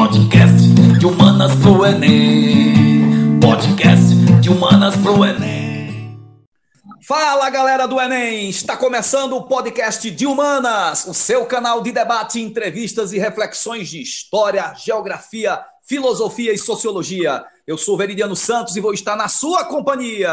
Podcast de humanas pro Enem. Podcast de humanas pro Enem. Fala galera do Enem! Está começando o podcast de Humanas, o seu canal de debate, entrevistas e reflexões de história, geografia, filosofia e sociologia. Eu sou Veridiano Santos e vou estar na sua companhia.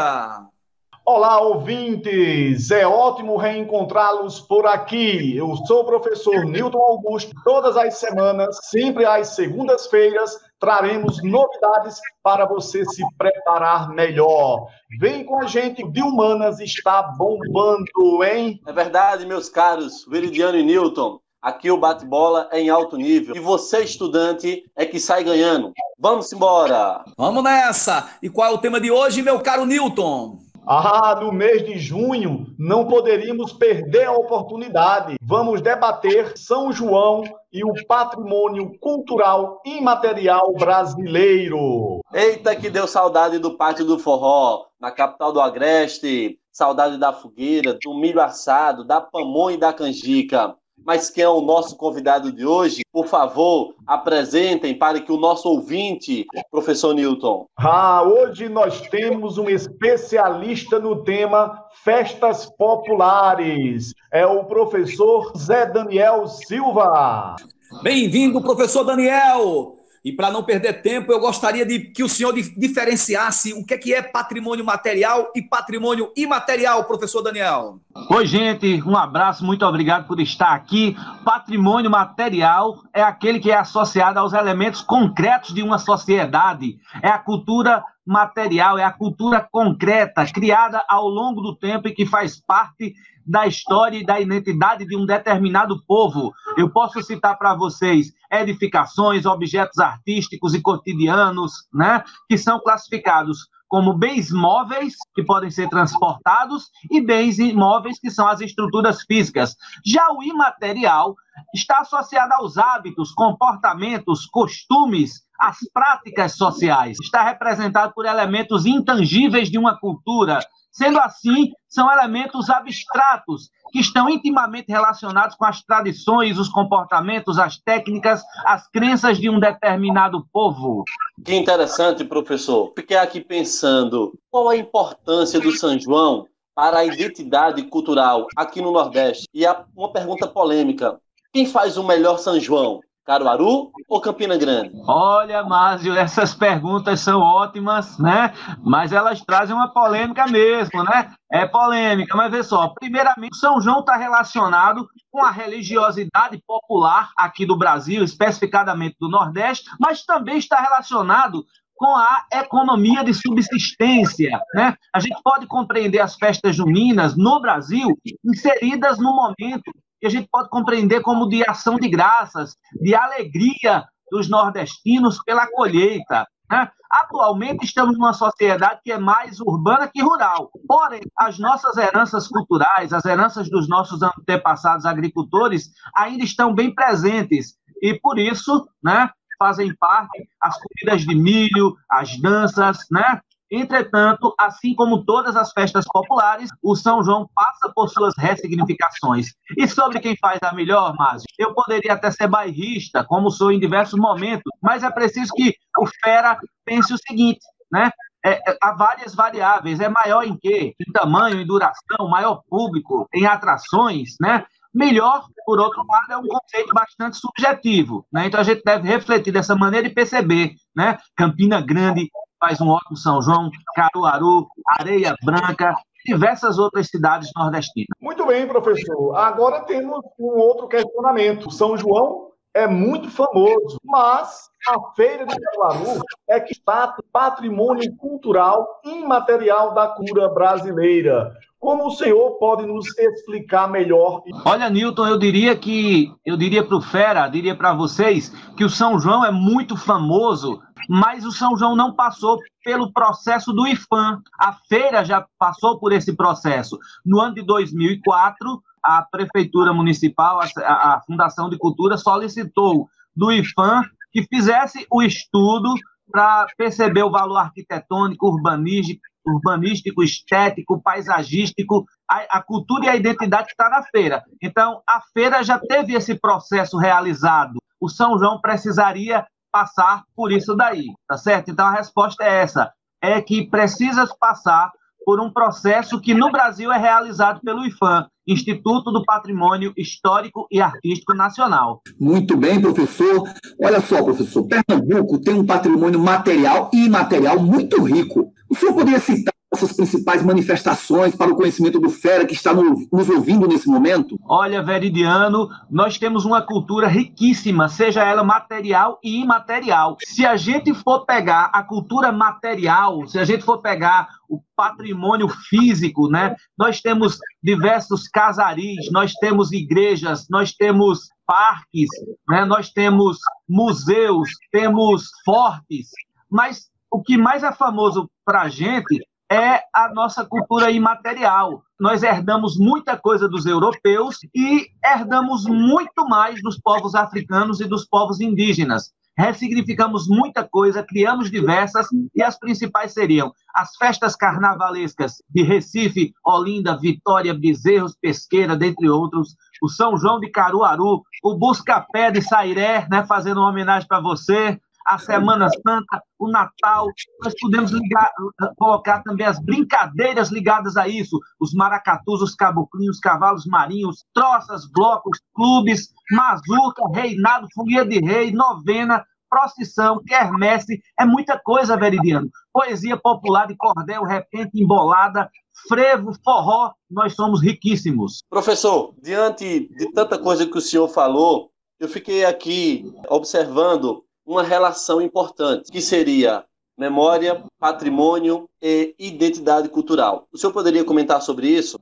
Olá, ouvintes! É ótimo reencontrá-los por aqui. Eu sou o professor Newton Augusto. Todas as semanas, sempre às segundas-feiras, traremos novidades para você se preparar melhor. Vem com a gente, de Humanas está bombando, hein? É verdade, meus caros Veridiano e Newton. Aqui o bate-bola é em alto nível. E você, estudante, é que sai ganhando. Vamos embora! Vamos nessa! E qual é o tema de hoje, meu caro Newton? Ah, no mês de junho não poderíamos perder a oportunidade. Vamos debater São João e o patrimônio cultural imaterial brasileiro. Eita, que deu saudade do Pátio do Forró, na capital do Agreste. Saudade da fogueira, do milho assado, da pamonha e da canjica. Mas quem é o nosso convidado de hoje? Por favor, apresentem para que o nosso ouvinte, professor Newton. Ah, hoje nós temos um especialista no tema festas populares. É o professor Zé Daniel Silva. Bem-vindo, professor Daniel! E para não perder tempo, eu gostaria de que o senhor diferenciasse o que é, que é patrimônio material e patrimônio imaterial, professor Daniel. Oi, gente, um abraço, muito obrigado por estar aqui. Patrimônio material é aquele que é associado aos elementos concretos de uma sociedade, é a cultura material, é a cultura concreta, criada ao longo do tempo e que faz parte da história e da identidade de um determinado povo. Eu posso citar para vocês edificações, objetos artísticos e cotidianos, né, que são classificados como bens móveis, que podem ser transportados, e bens imóveis, que são as estruturas físicas. Já o imaterial está associado aos hábitos, comportamentos, costumes, as práticas sociais. Está representado por elementos intangíveis de uma cultura, Sendo assim, são elementos abstratos que estão intimamente relacionados com as tradições, os comportamentos, as técnicas, as crenças de um determinado povo. Que interessante, professor. Fiquei aqui pensando, qual a importância do São João para a identidade cultural aqui no Nordeste? E uma pergunta polêmica: quem faz o melhor São João? Caruaru ou Campina Grande? Olha, Márcio, essas perguntas são ótimas, né? Mas elas trazem uma polêmica mesmo, né? É polêmica, mas vê só. Primeiramente, São João está relacionado com a religiosidade popular aqui do Brasil, especificadamente do Nordeste, mas também está relacionado com a economia de subsistência. Né? A gente pode compreender as festas juninas no Brasil inseridas no momento que a gente pode compreender como de ação de graças, de alegria dos nordestinos pela colheita. Né? Atualmente estamos numa sociedade que é mais urbana que rural. Porém, as nossas heranças culturais, as heranças dos nossos antepassados agricultores ainda estão bem presentes. E por isso, né, fazem parte as comidas de milho, as danças, né? Entretanto, assim como todas as festas populares, o São João passa por suas ressignificações. E sobre quem faz a melhor, Márcio, eu poderia até ser bairrista, como sou em diversos momentos, mas é preciso que o Fera pense o seguinte, né? É, é, há várias variáveis. É maior em quê? Em tamanho, em duração, maior público, em atrações, né? Melhor, por outro lado, é um conceito bastante subjetivo, né? Então a gente deve refletir dessa maneira e perceber, né? Campina Grande faz um ótimo São João, Caruaru, Areia Branca, diversas outras cidades nordestinas. Muito bem, professor. Agora temos um outro questionamento. São João é muito famoso, mas a Feira de Caruaru é que está patrimônio cultural imaterial da cura brasileira. Como o senhor pode nos explicar melhor? Olha, Newton, eu diria que eu diria para o Fera, diria para vocês que o São João é muito famoso mas o São João não passou pelo processo do IFAM. A feira já passou por esse processo. No ano de 2004, a Prefeitura Municipal, a, a Fundação de Cultura, solicitou do IFAM que fizesse o estudo para perceber o valor arquitetônico, urbanístico, urbanístico, estético, paisagístico, a, a, cultura e a identidade que está na feira. Então, a feira já teve esse processo realizado. O São João precisaria passar por isso daí, tá certo? Então a resposta é essa, é que precisa passar por um processo que no Brasil é realizado pelo IFAM, Instituto do Patrimônio Histórico e Artístico Nacional. Muito bem, professor. Olha só, professor, Pernambuco tem um patrimônio material e imaterial muito rico. O senhor poderia citar essas principais manifestações para o conhecimento do Fera que está no, nos ouvindo nesse momento? Olha, Veridiano, nós temos uma cultura riquíssima, seja ela material e imaterial. Se a gente for pegar a cultura material, se a gente for pegar o patrimônio físico, né? Nós temos diversos casaris, nós temos igrejas, nós temos parques, né? Nós temos museus, temos fortes, mas o que mais é famoso para a gente é a nossa cultura imaterial. Nós herdamos muita coisa dos europeus e herdamos muito mais dos povos africanos e dos povos indígenas. Ressignificamos muita coisa, criamos diversas, e as principais seriam as festas carnavalescas de Recife, Olinda, Vitória, Bezerros, Pesqueira, dentre outros, o São João de Caruaru, o Buscapé de Sairé, né, fazendo uma homenagem para você, a Semana Santa, o Natal. Nós podemos ligar, colocar também as brincadeiras ligadas a isso: os maracatus, os caboclinhos, os cavalos marinhos, troças, blocos, clubes, mazuca, reinado, fogueira de rei, novena, procissão, quermesse, é muita coisa, Veridiano. Poesia popular de cordel, repente, embolada, frevo, forró, nós somos riquíssimos. Professor, diante de tanta coisa que o senhor falou, eu fiquei aqui observando uma relação importante, que seria memória, patrimônio e identidade cultural. O senhor poderia comentar sobre isso?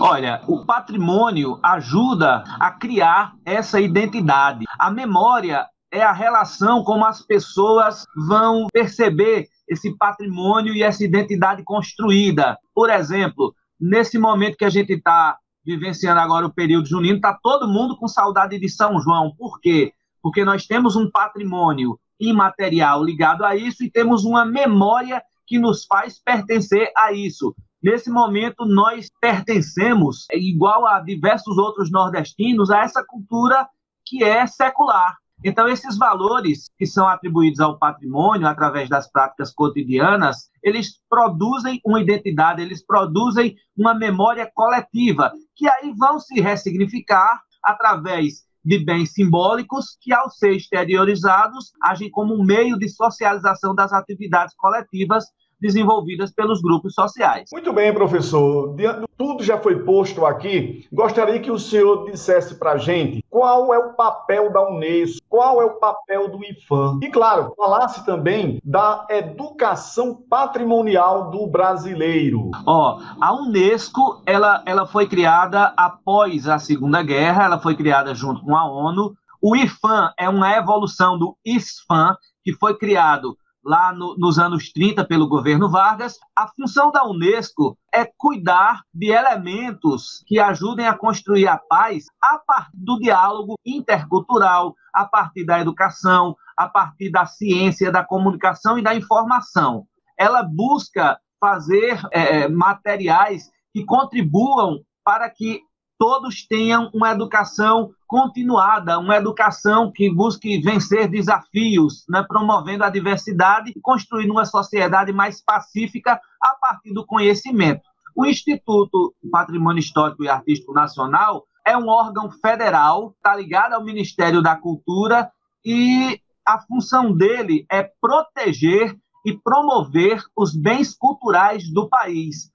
Olha, o patrimônio ajuda a criar essa identidade. A memória é a relação como as pessoas vão perceber esse patrimônio e essa identidade construída. Por exemplo, nesse momento que a gente está vivenciando agora o período junino, está todo mundo com saudade de São João. Por quê? Porque nós temos um patrimônio imaterial ligado a isso e temos uma memória que nos faz pertencer a isso. Nesse momento, nós pertencemos, igual a diversos outros nordestinos, a essa cultura que é secular. Então, esses valores que são atribuídos ao patrimônio através das práticas cotidianas, eles produzem uma identidade, eles produzem uma memória coletiva, que aí vão se ressignificar através de bens simbólicos que, ao ser exteriorizados, agem como um meio de socialização das atividades coletivas desenvolvidas pelos grupos sociais. Muito bem, professor. Tudo já foi posto aqui. Gostaria que o senhor dissesse para a gente qual é o papel da Unesco, qual é o papel do IFAM. E, claro, falasse também da educação patrimonial do brasileiro. Ó, a Unesco, ela, ela foi criada após a Segunda Guerra, ela foi criada junto com a ONU. O IFAM é uma evolução do ISFAM, que foi criado lá no, nos anos 30 pelo governo Vargas, a função da Unesco é cuidar de elementos que ajudem a construir a paz a partir do diálogo intercultural, a partir da educação, a partir da ciência, da comunicação e da informação. Ela busca fazer é, materiais que contribuam para que todos tenham uma educação continuada, uma educação que busque vencer desafios, né, promovendo a diversidade e construindo uma sociedade mais pacífica a partir do conhecimento. O Instituto Patrimônio Histórico e Artístico Nacional é um órgão federal, está ligado ao Ministério da Cultura e a função dele é proteger e promover os bens culturais do país.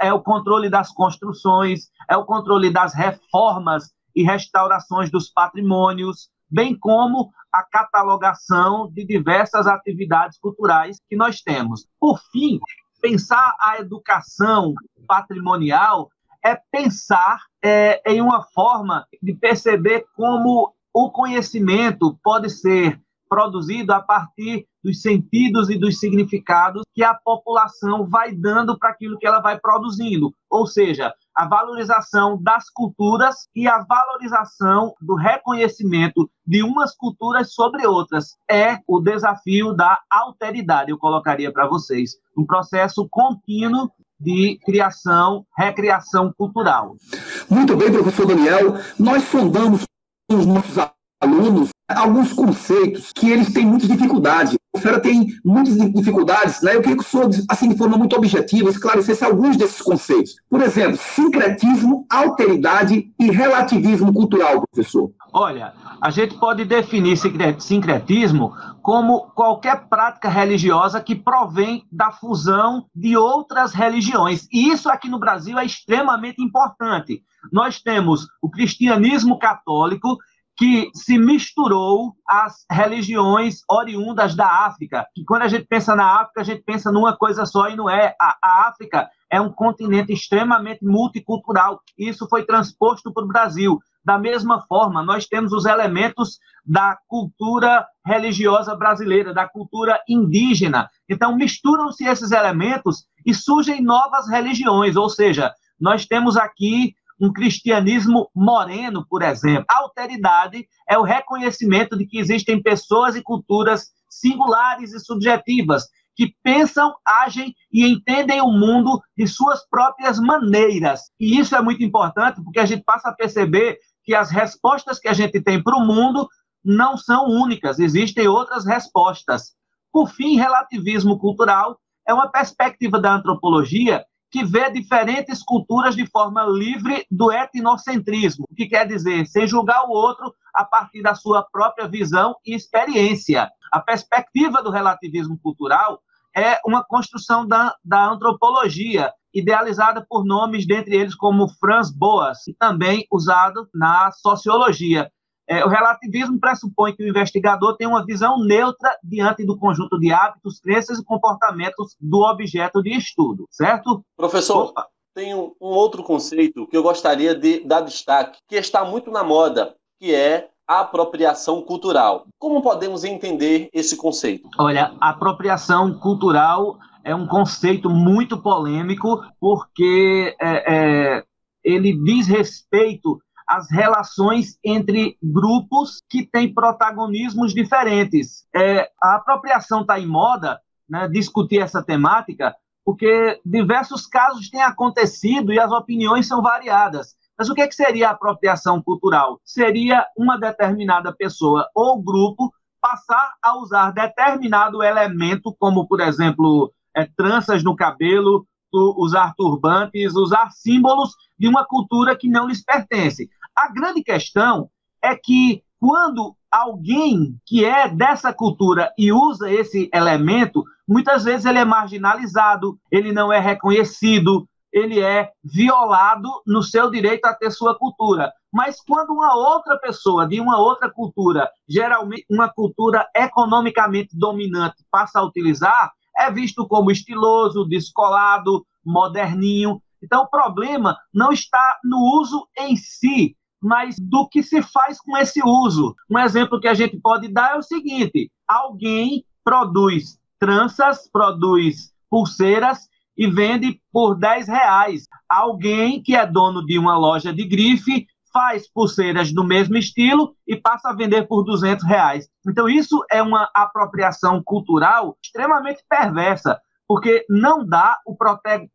É o controle das construções, é o controle das reformas e restaurações dos patrimônios, bem como a catalogação de diversas atividades culturais que nós temos. Por fim, pensar a educação patrimonial é pensar é, em uma forma de perceber como o conhecimento pode ser produzido a partir dos sentidos e dos significados que a população vai dando para aquilo que ela vai produzindo. Ou seja, a valorização das culturas e a valorização do reconhecimento de umas culturas sobre outras. É o desafio da alteridade, eu colocaria para vocês. Um processo contínuo de criação, recriação cultural. Muito bem, professor Daniel. Nós sondamos os nossos alunos alguns conceitos que eles têm muita dificuldade. O Fera tem muitas dificuldades, né? Eu queria que o senhor, assim, de forma muito objetiva, esclarecesse alguns desses conceitos. Por exemplo, sincretismo, alteridade e relativismo cultural, professor. Olha, a gente pode definir sincretismo como qualquer prática religiosa que provém da fusão de outras religiões. E isso aqui no Brasil é extremamente importante. Nós temos o cristianismo católico que se misturou às religiões oriundas da África. Que quando a gente pensa na África, a gente pensa numa coisa só e não é. A, a África é um continente extremamente multicultural. Isso foi transposto para o Brasil. Da mesma forma, nós temos os elementos da cultura religiosa brasileira, da cultura indígena. Então, misturam-se esses elementos e surgem novas religiões, ou seja, nós temos aqui um cristianismo moreno, por exemplo. A alteridade é o reconhecimento de que existem pessoas e culturas singulares e subjetivas que pensam, agem e entendem o mundo de suas próprias maneiras. E isso é muito importante porque a gente passa a perceber que as respostas que a gente tem para o mundo não são únicas, existem outras respostas. Por fim, relativismo cultural é uma perspectiva da antropologia que vê diferentes culturas de forma livre do etnocentrismo, o que quer dizer, sem julgar o outro a partir da sua própria visão e experiência. A perspectiva do relativismo cultural é uma construção da, da antropologia, idealizada por nomes, dentre eles como Franz Boas, também usado na sociologia. É, o relativismo pressupõe que o investigador tem uma visão neutra diante do conjunto de hábitos, crenças e comportamentos do objeto de estudo, certo? Professor, tem um, um outro conceito que eu gostaria de dar destaque, que está muito na moda, que é a apropriação cultural. Como podemos entender esse conceito? Olha, apropriação cultural é um conceito muito polêmico, porque é, é, ele diz respeito as relações entre grupos que têm protagonismos diferentes. É, a apropriação está em moda, né, discutir essa temática, porque diversos casos têm acontecido e as opiniões são variadas. Mas o que, é que seria apropriação cultural? Seria uma determinada pessoa ou grupo passar a usar determinado elemento, como, por exemplo, é, tranças no cabelo, usar turbantes, usar símbolos de uma cultura que não lhes pertence. A grande questão é que quando alguém que é dessa cultura e usa esse elemento, muitas vezes ele é marginalizado, ele não é reconhecido, ele é violado no seu direito a ter sua cultura. Mas quando uma outra pessoa de uma outra cultura, geralmente uma cultura economicamente dominante, passa a utilizar, é visto como estiloso, descolado, moderninho. Então, o problema não está no uso em si, mas do que se faz com esse uso. Um exemplo que a gente pode dar é o seguinte: alguém produz tranças, produz pulseiras e vende por 10 reais. Alguém que é dono de uma loja de grife faz pulseiras do mesmo estilo e passa a vender por 200 reais. Então, isso é uma apropriação cultural extremamente perversa, porque não dá o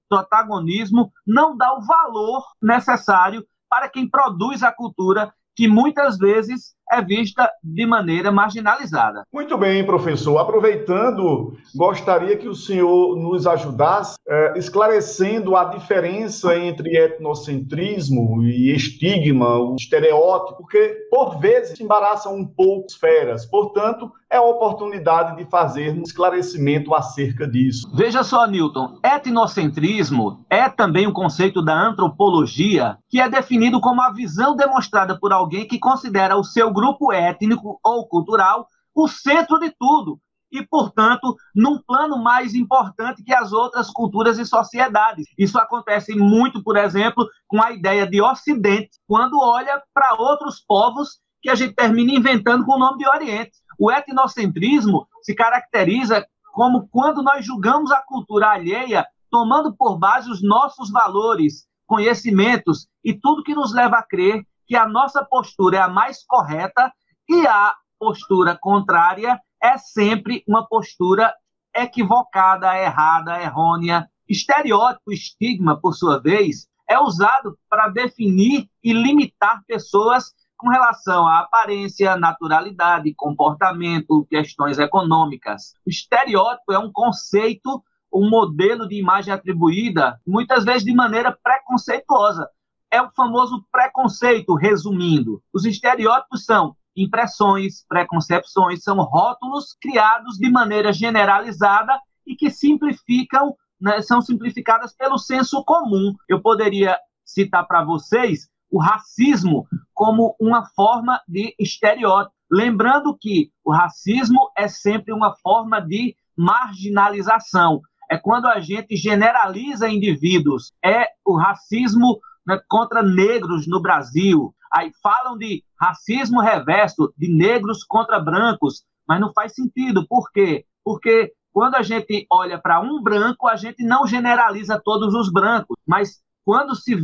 protagonismo, não dá o valor necessário para quem produz a cultura, que muitas vezes é vista de maneira marginalizada. Muito bem, professor. Aproveitando, gostaria que o senhor nos ajudasse é, esclarecendo a diferença entre etnocentrismo e estigma, o estereótipo, porque por vezes embaraçam um pouco as feras. Portanto, é a oportunidade de fazer um esclarecimento acerca disso. Veja só, Newton, etnocentrismo é também um conceito da antropologia que é definido como a visão demonstrada por alguém que considera o seu grupo étnico ou cultural o centro de tudo e, portanto, num plano mais importante que as outras culturas e sociedades. Isso acontece muito, por exemplo, com a ideia de Ocidente, quando olha para outros povos que a gente termina inventando com o nome de Oriente. O etnocentrismo se caracteriza como quando nós julgamos a cultura alheia tomando por base os nossos valores, conhecimentos e tudo que nos leva a crer que a nossa postura é a mais correta e a postura contrária é sempre uma postura equivocada, errada, errônea. Estereótipo, estigma, por sua vez, é usado para definir e limitar pessoas com relação à aparência, naturalidade, comportamento, questões econômicas. O estereótipo é um conceito, um modelo de imagem atribuída, muitas vezes de maneira preconceituosa. É o famoso preconceito, resumindo. Os estereótipos são impressões, preconcepções, são rótulos criados de maneira generalizada e que simplificam, né, são simplificadas pelo senso comum. Eu poderia citar para vocês o racismo como uma forma de estereótipo. Lembrando que o racismo é sempre uma forma de marginalização. É quando a gente generaliza indivíduos. É o racismo né, contra negros no Brasil. Aí falam de racismo reverso, de negros contra brancos, mas não faz sentido. Por quê? Porque quando a gente olha para um branco, a gente não generaliza todos os brancos, mas quando se,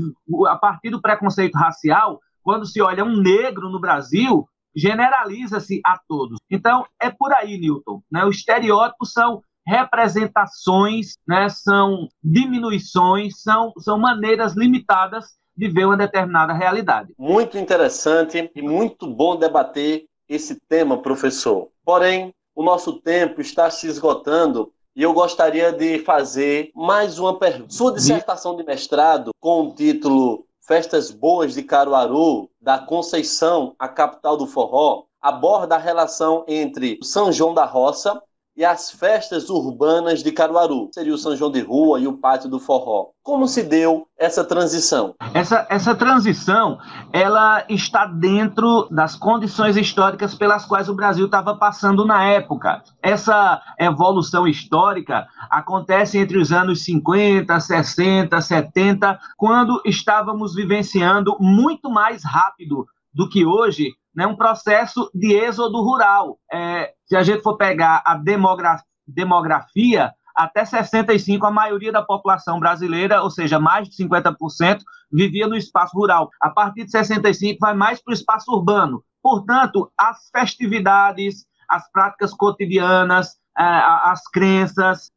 a partir do preconceito racial, quando se olha um negro no Brasil, generaliza-se a todos. Então, é por aí, Newton. Né? Os estereótipos são representações, né? são diminuições, são, são maneiras limitadas de ver uma determinada realidade. Muito interessante e muito bom debater esse tema, professor. Porém, o nosso tempo está se esgotando e eu gostaria de fazer mais uma pergunta. Sua dissertação de mestrado, com o título Festas Boas de Caruaru, da Conceição, a capital do forró, aborda a relação entre São João da Roça e as festas urbanas de Caruaru. Seria o São João de Rua e o Pátio do Forró. Como se deu essa transição? Essa, essa transição, ela está dentro das condições históricas pelas quais o Brasil estava passando na época. Essa evolução histórica acontece entre os anos 50, 60, 70, quando estávamos vivenciando muito mais rápido do que hoje né, um processo de êxodo rural. É, se a gente for pegar a demografia, demografia, até 65 a maioria da população brasileira, ou seja, mais de 50%, vivia no espaço rural. A partir de 65 vai mais para o espaço urbano. Portanto, as festividades, as práticas cotidianas, é, as crenças,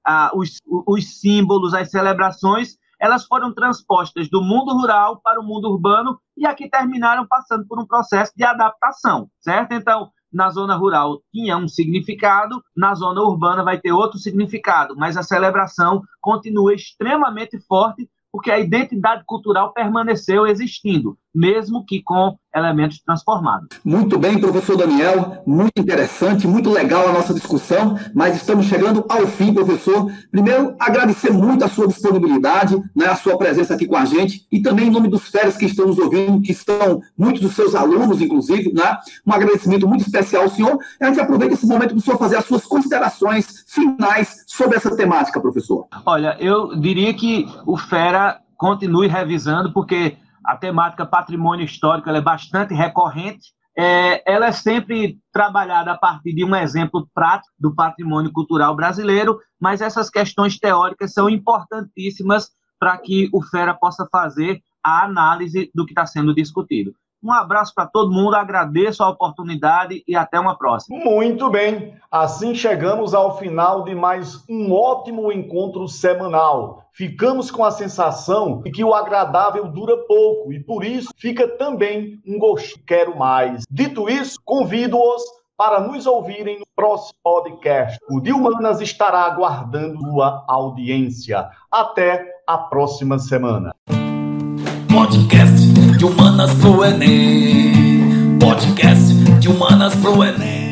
os símbolos, as celebrações elas foram transpostas do mundo rural para o mundo urbano e aqui terminaram passando por um processo de adaptação, certo? Então, na zona rural tinha um significado, na zona urbana vai ter outro significado, mas a celebração continua extremamente forte porque a identidade cultural permaneceu existindo, mesmo que com elementos transformados. Muito bem, professor Daniel, muito interessante, muito legal a nossa discussão, mas estamos chegando ao fim, professor. Primeiro, agradecer muito a sua disponibilidade, né, a sua presença aqui com a gente, e também em nome dos férias que estão nos ouvindo, que são muitos dos seus alunos, inclusive, né, um agradecimento muito especial ao senhor. A gente aproveita esse momento para o senhor fazer as suas considerações finais sobre essa temática, professor. Olha, eu diria que o Fera continue revisando, porque a temática patrimônio histórico é bastante recorrente. É, ela é sempre trabalhada a partir de um exemplo prático do patrimônio cultural brasileiro, mas essas questões teóricas são importantíssimas para que o FERA possa fazer a análise do que está sendo discutido. Um abraço para todo mundo, agradeço a oportunidade e até uma próxima. Muito bem, assim chegamos ao final de mais um ótimo encontro semanal. Ficamos com a sensação de que o agradável dura pouco e por isso fica também um gosto quero mais. Dito isso, convido-os para nos ouvirem no próximo podcast. O Dilmanas estará aguardando sua audiência. Até a próxima semana. Podcast de Humanas pro Enem. Podcast de Humanas pro Enem.